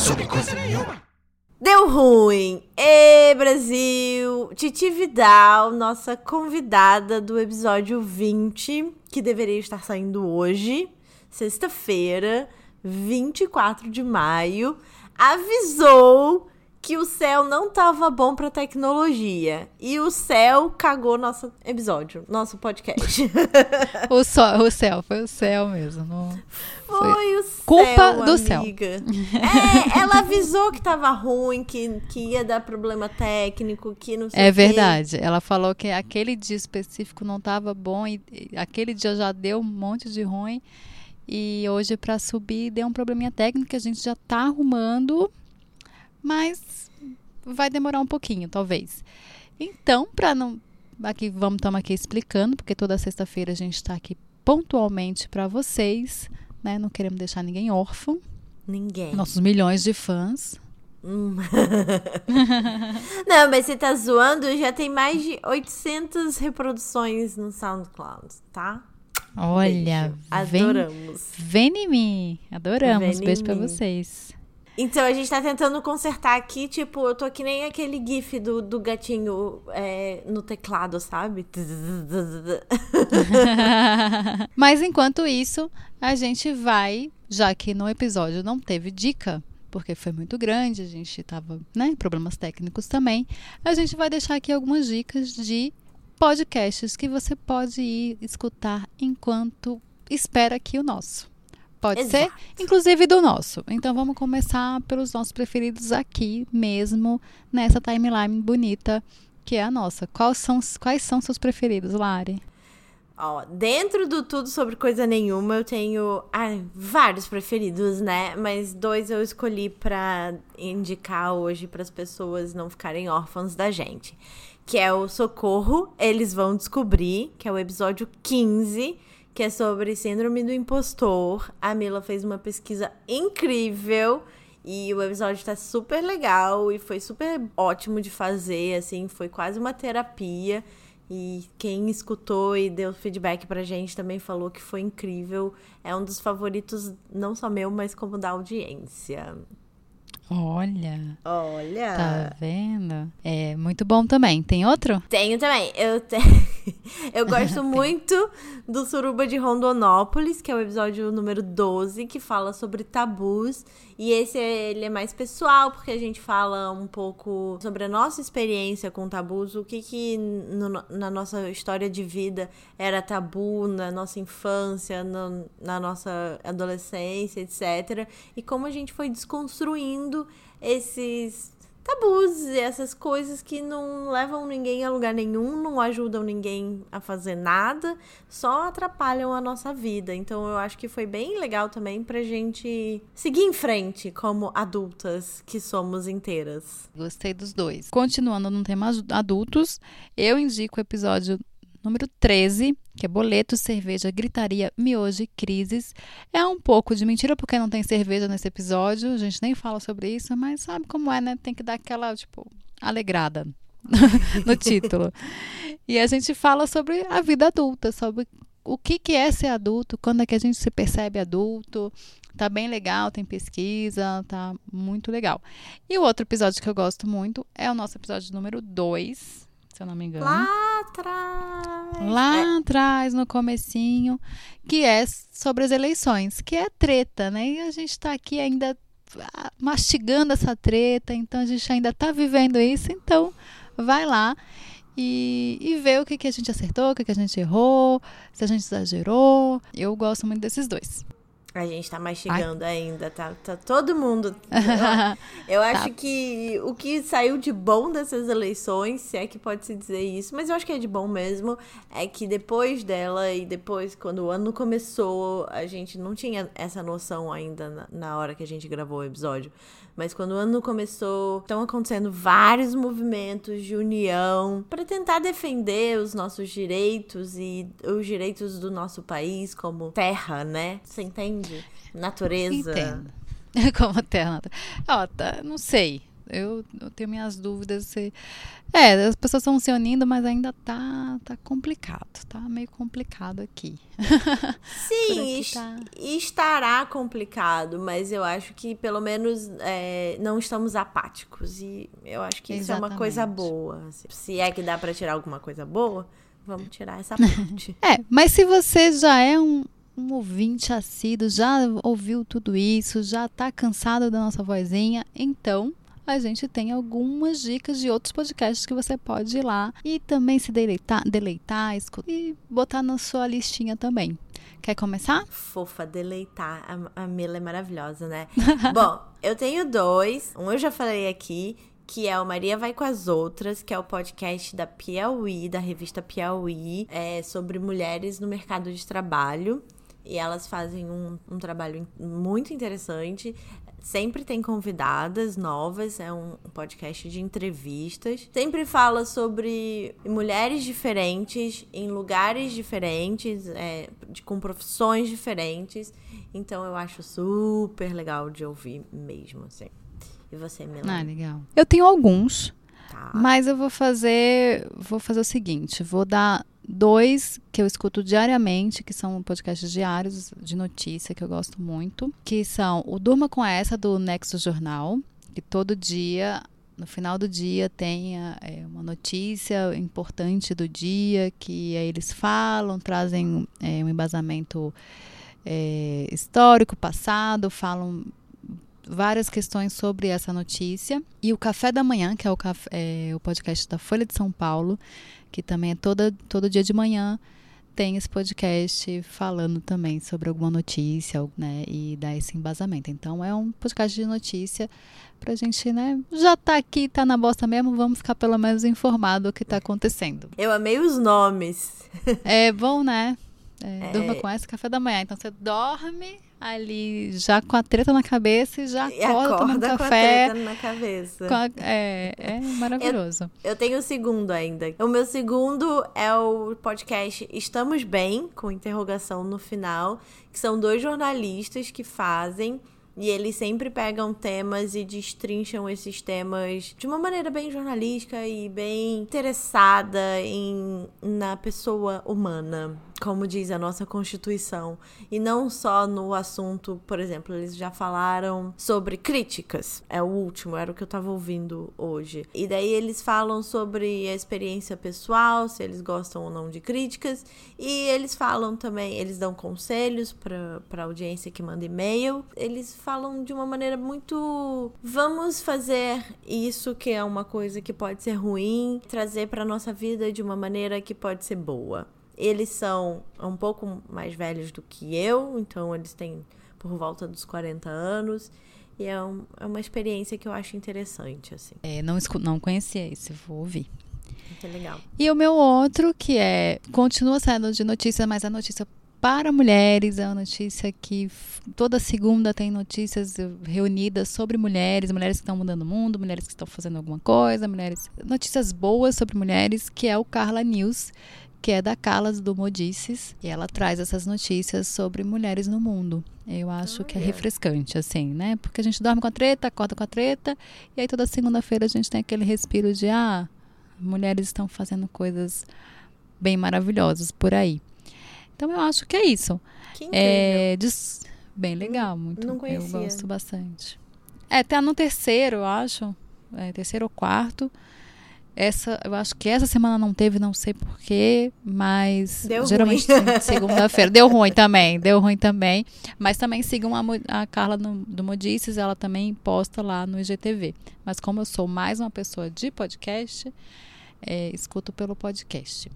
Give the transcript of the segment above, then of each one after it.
sobre coisa nenhuma. Deu ruim! Ê, Brasil! Titi Vidal, nossa convidada do episódio 20, que deveria estar saindo hoje, sexta-feira, 24 de maio, avisou que o céu não tava bom pra tecnologia. E o céu cagou nosso episódio, nosso podcast. o, so, o céu, foi o céu mesmo. Não... Foi, foi o céu, Culpa do amiga. céu. É, ela avisou que tava ruim, que, que ia dar problema técnico, que não sei É quê. verdade. Ela falou que aquele dia específico não tava bom e, e aquele dia já deu um monte de ruim. E hoje para subir deu um probleminha técnico que a gente já tá arrumando, mas vai demorar um pouquinho, talvez. Então, para não aqui vamos estamos aqui explicando, porque toda sexta-feira a gente está aqui pontualmente para vocês, né? Não queremos deixar ninguém órfão. Ninguém. Nossos milhões de fãs. Hum. não, mas você tá zoando, já tem mais de 800 reproduções no SoundCloud, tá? Olha, Beijo. Adoramos. vem em mim. Adoramos. Vem em Beijo mim. vocês. Então, a gente tá tentando consertar aqui, tipo, eu tô que nem aquele gif do, do gatinho é, no teclado, sabe? Mas enquanto isso, a gente vai, já que no episódio não teve dica, porque foi muito grande, a gente tava, né, problemas técnicos também, a gente vai deixar aqui algumas dicas de podcasts que você pode ir escutar enquanto espera aqui o nosso. Pode ser, Exato. inclusive do nosso. Então vamos começar pelos nossos preferidos aqui mesmo, nessa timeline bonita que é a nossa. Quais são, quais são seus preferidos, Lari? Ó, dentro do tudo sobre coisa nenhuma, eu tenho vários preferidos, né? Mas dois eu escolhi pra indicar hoje para as pessoas não ficarem órfãos da gente. Que é o Socorro, eles vão descobrir, que é o episódio 15, que é sobre síndrome do impostor. A Mila fez uma pesquisa incrível e o episódio tá super legal e foi super ótimo de fazer, assim, foi quase uma terapia. E quem escutou e deu feedback pra gente também falou que foi incrível. É um dos favoritos, não só meu, mas como da audiência. Olha, Olha! tá vendo? É muito bom também. Tem outro? Tenho também. Eu, te... eu gosto muito do Suruba de Rondonópolis, que é o episódio número 12, que fala sobre tabus. E esse ele é mais pessoal, porque a gente fala um pouco sobre a nossa experiência com tabus, o que, que no- na nossa história de vida era tabu, na nossa infância, no- na nossa adolescência, etc. E como a gente foi desconstruindo esses tabus e essas coisas que não levam ninguém a lugar nenhum, não ajudam ninguém a fazer nada, só atrapalham a nossa vida. Então eu acho que foi bem legal também pra gente seguir em frente como adultas que somos inteiras. Gostei dos dois. Continuando no tema adu- adultos, eu indico o episódio número 13, que é boleto, cerveja, gritaria, miojo e crises. É um pouco de mentira porque não tem cerveja nesse episódio, a gente nem fala sobre isso, mas sabe como é, né? Tem que dar aquela, tipo, alegrada no título. E a gente fala sobre a vida adulta, sobre o que, que é ser adulto, quando é que a gente se percebe adulto. Tá bem legal, tem pesquisa, tá muito legal. E o outro episódio que eu gosto muito é o nosso episódio número 2, se eu não me engano. Lá atrás. Lá atrás, no comecinho, que é sobre as eleições, que é treta, né? E a gente tá aqui ainda ah, mastigando essa treta, então a gente ainda tá vivendo isso, então vai lá e, e vê o que, que a gente acertou, o que, que a gente errou, se a gente exagerou. Eu gosto muito desses dois. A gente tá mastigando ainda, tá, tá todo mundo. Eu, acho que o que saiu de bom dessas eleições, se é que pode se dizer isso, mas eu acho que é de bom mesmo, é que depois dela e depois, quando o ano começou, a gente não tinha essa noção ainda na, na hora que a gente gravou o episódio. Mas quando o ano começou, estão acontecendo vários movimentos de união para tentar defender os nossos direitos e os direitos do nosso país como terra, né? Você entende? Natureza. Entendo. Como terra. Ó, tá, não sei. Eu, eu tenho minhas dúvidas se. É, as pessoas estão se unindo, mas ainda tá, tá complicado. Tá meio complicado aqui. Sim, aqui tá... estará complicado, mas eu acho que pelo menos é, não estamos apáticos. E eu acho que isso Exatamente. é uma coisa boa. Assim. Se é que dá para tirar alguma coisa boa, vamos tirar essa parte. é, mas se você já é um um ouvinte assíduo, já ouviu tudo isso, já está cansado da nossa vozinha, então a gente tem algumas dicas de outros podcasts que você pode ir lá e também se deleitar, deleitar e botar na sua listinha também. Quer começar? Fofa, deleitar. A, a Mila é maravilhosa, né? Bom, eu tenho dois. Um eu já falei aqui, que é o Maria Vai com as Outras, que é o podcast da Piauí, da revista Piauí, é sobre mulheres no mercado de trabalho. E elas fazem um, um trabalho muito interessante. Sempre tem convidadas novas, é um podcast de entrevistas. Sempre fala sobre mulheres diferentes, em lugares diferentes, é, de, com profissões diferentes. Então eu acho super legal de ouvir mesmo, assim. E você, Melanie? Ah, legal. Eu tenho alguns, tá. mas eu vou fazer, vou fazer o seguinte, vou dar Dois que eu escuto diariamente, que são podcasts diários de notícia que eu gosto muito, que são o Durma com essa do Nexo Jornal, que todo dia no final do dia tem é, uma notícia importante do dia que aí eles falam, trazem é, um embasamento é, histórico, passado, falam várias questões sobre essa notícia. E o Café da Manhã, que é o, é, o podcast da Folha de São Paulo, que também é toda, todo dia de manhã tem esse podcast falando também sobre alguma notícia, né, e dar esse embasamento. Então é um podcast de notícia pra gente, né, já tá aqui, tá na bosta mesmo, vamos ficar pelo menos informado do que tá acontecendo. Eu amei os nomes. é bom, né? É, é... Durma com esse café da manhã. Então você dorme ali já com a treta na cabeça e já e acorda, tomando café. Com a treta na cabeça. A, é, é maravilhoso. Eu, eu, tenho o segundo ainda. O meu segundo é o podcast Estamos Bem, com interrogação no final, que são dois jornalistas que fazem e eles sempre pegam temas e destrincham esses temas de uma maneira bem jornalística e bem interessada em, na pessoa humana como diz a nossa Constituição, e não só no assunto, por exemplo, eles já falaram sobre críticas, é o último, era o que eu tava ouvindo hoje. E daí eles falam sobre a experiência pessoal, se eles gostam ou não de críticas, e eles falam também, eles dão conselhos para audiência que manda e-mail, eles falam de uma maneira muito vamos fazer isso que é uma coisa que pode ser ruim, trazer para nossa vida de uma maneira que pode ser boa. Eles são um pouco mais velhos do que eu, então eles têm por volta dos 40 anos. E é, um, é uma experiência que eu acho interessante, assim. É, não, não conhecia esse, vou ouvir. Que legal. E o meu outro, que é. Continua sendo de notícia, mas é notícia para mulheres. É uma notícia que toda segunda tem notícias reunidas sobre mulheres, mulheres que estão mudando o mundo, mulheres que estão fazendo alguma coisa, mulheres. Notícias boas sobre mulheres, que é o Carla News, que é da Calas do Modices, e ela traz essas notícias sobre mulheres no mundo. Eu acho oh, que é refrescante, assim, né? Porque a gente dorme com a treta, acorda com a treta, e aí toda segunda-feira a gente tem aquele respiro de, ah, mulheres estão fazendo coisas bem maravilhosas por aí. Então eu acho que é isso. Que é, bem legal, muito. Não conhecia. Eu gosto bastante. É, tá no terceiro, eu acho. É, terceiro ou quarto. Essa, eu acho que essa semana não teve, não sei porquê, mas deu geralmente segunda-feira. Deu ruim também, deu ruim também. Mas também sigam a, a Carla no, do Modices, ela também posta lá no IGTV. Mas como eu sou mais uma pessoa de podcast, é, escuto pelo podcast.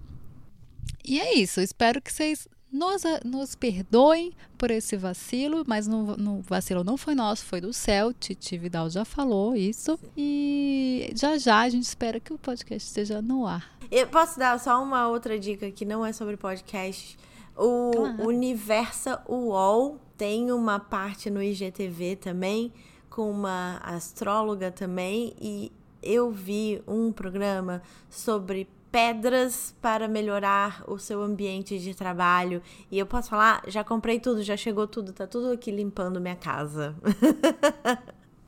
E é isso, espero que vocês nos, nos perdoem por esse vacilo, mas no, no vacilo não foi nosso, foi do céu. Titi Vidal já falou isso. E já já a gente espera que o podcast esteja no ar. Eu posso dar só uma outra dica que não é sobre podcast. O claro. Universa UOL tem uma parte no IGTV também, com uma astróloga também, e eu vi um programa sobre pedras para melhorar o seu ambiente de trabalho. E eu posso falar, já comprei tudo, já chegou tudo, tá tudo aqui limpando minha casa.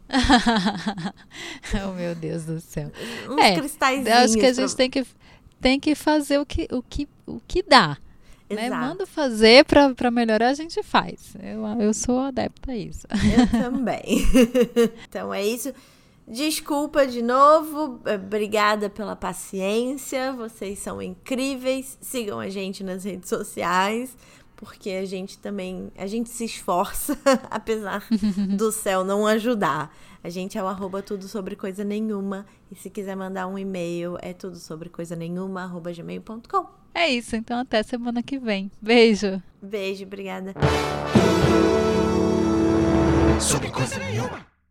oh, meu Deus do céu. Uns é, cristais. Acho que a gente pra... tem, que, tem que fazer o que, o que, o que dá. Né? Manda fazer para melhorar, a gente faz. Eu, eu sou adepta a isso. Eu também. então é isso. Desculpa de novo, é, obrigada pela paciência, vocês são incríveis. Sigam a gente nas redes sociais, porque a gente também, a gente se esforça, apesar do céu não ajudar. A gente é o arroba tudo sobre coisa nenhuma. E se quiser mandar um e-mail, é tudo sobre coisa nenhuma, arroba gmail.com. É isso, então até semana que vem. Beijo. Beijo, obrigada. Sobre coisa nenhuma.